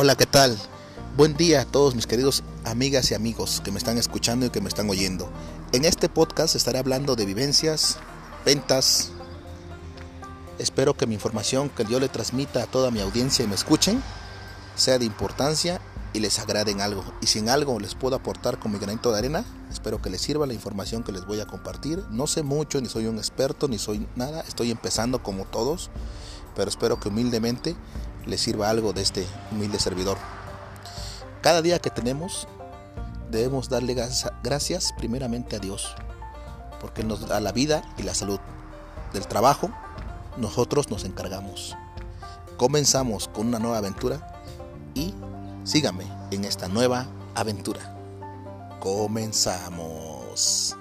Hola, ¿qué tal? Buen día a todos mis queridos amigas y amigos que me están escuchando y que me están oyendo. En este podcast estaré hablando de vivencias, ventas. Espero que mi información que yo le transmita a toda mi audiencia y me escuchen sea de importancia y les agrade en algo. Y si en algo les puedo aportar con mi granito de arena, espero que les sirva la información que les voy a compartir. No sé mucho, ni soy un experto, ni soy nada. Estoy empezando como todos, pero espero que humildemente les sirva algo de este humilde servidor. Cada día que tenemos debemos darle gracias primeramente a Dios, porque nos da la vida y la salud. Del trabajo nosotros nos encargamos. Comenzamos con una nueva aventura y síganme en esta nueva aventura. Comenzamos.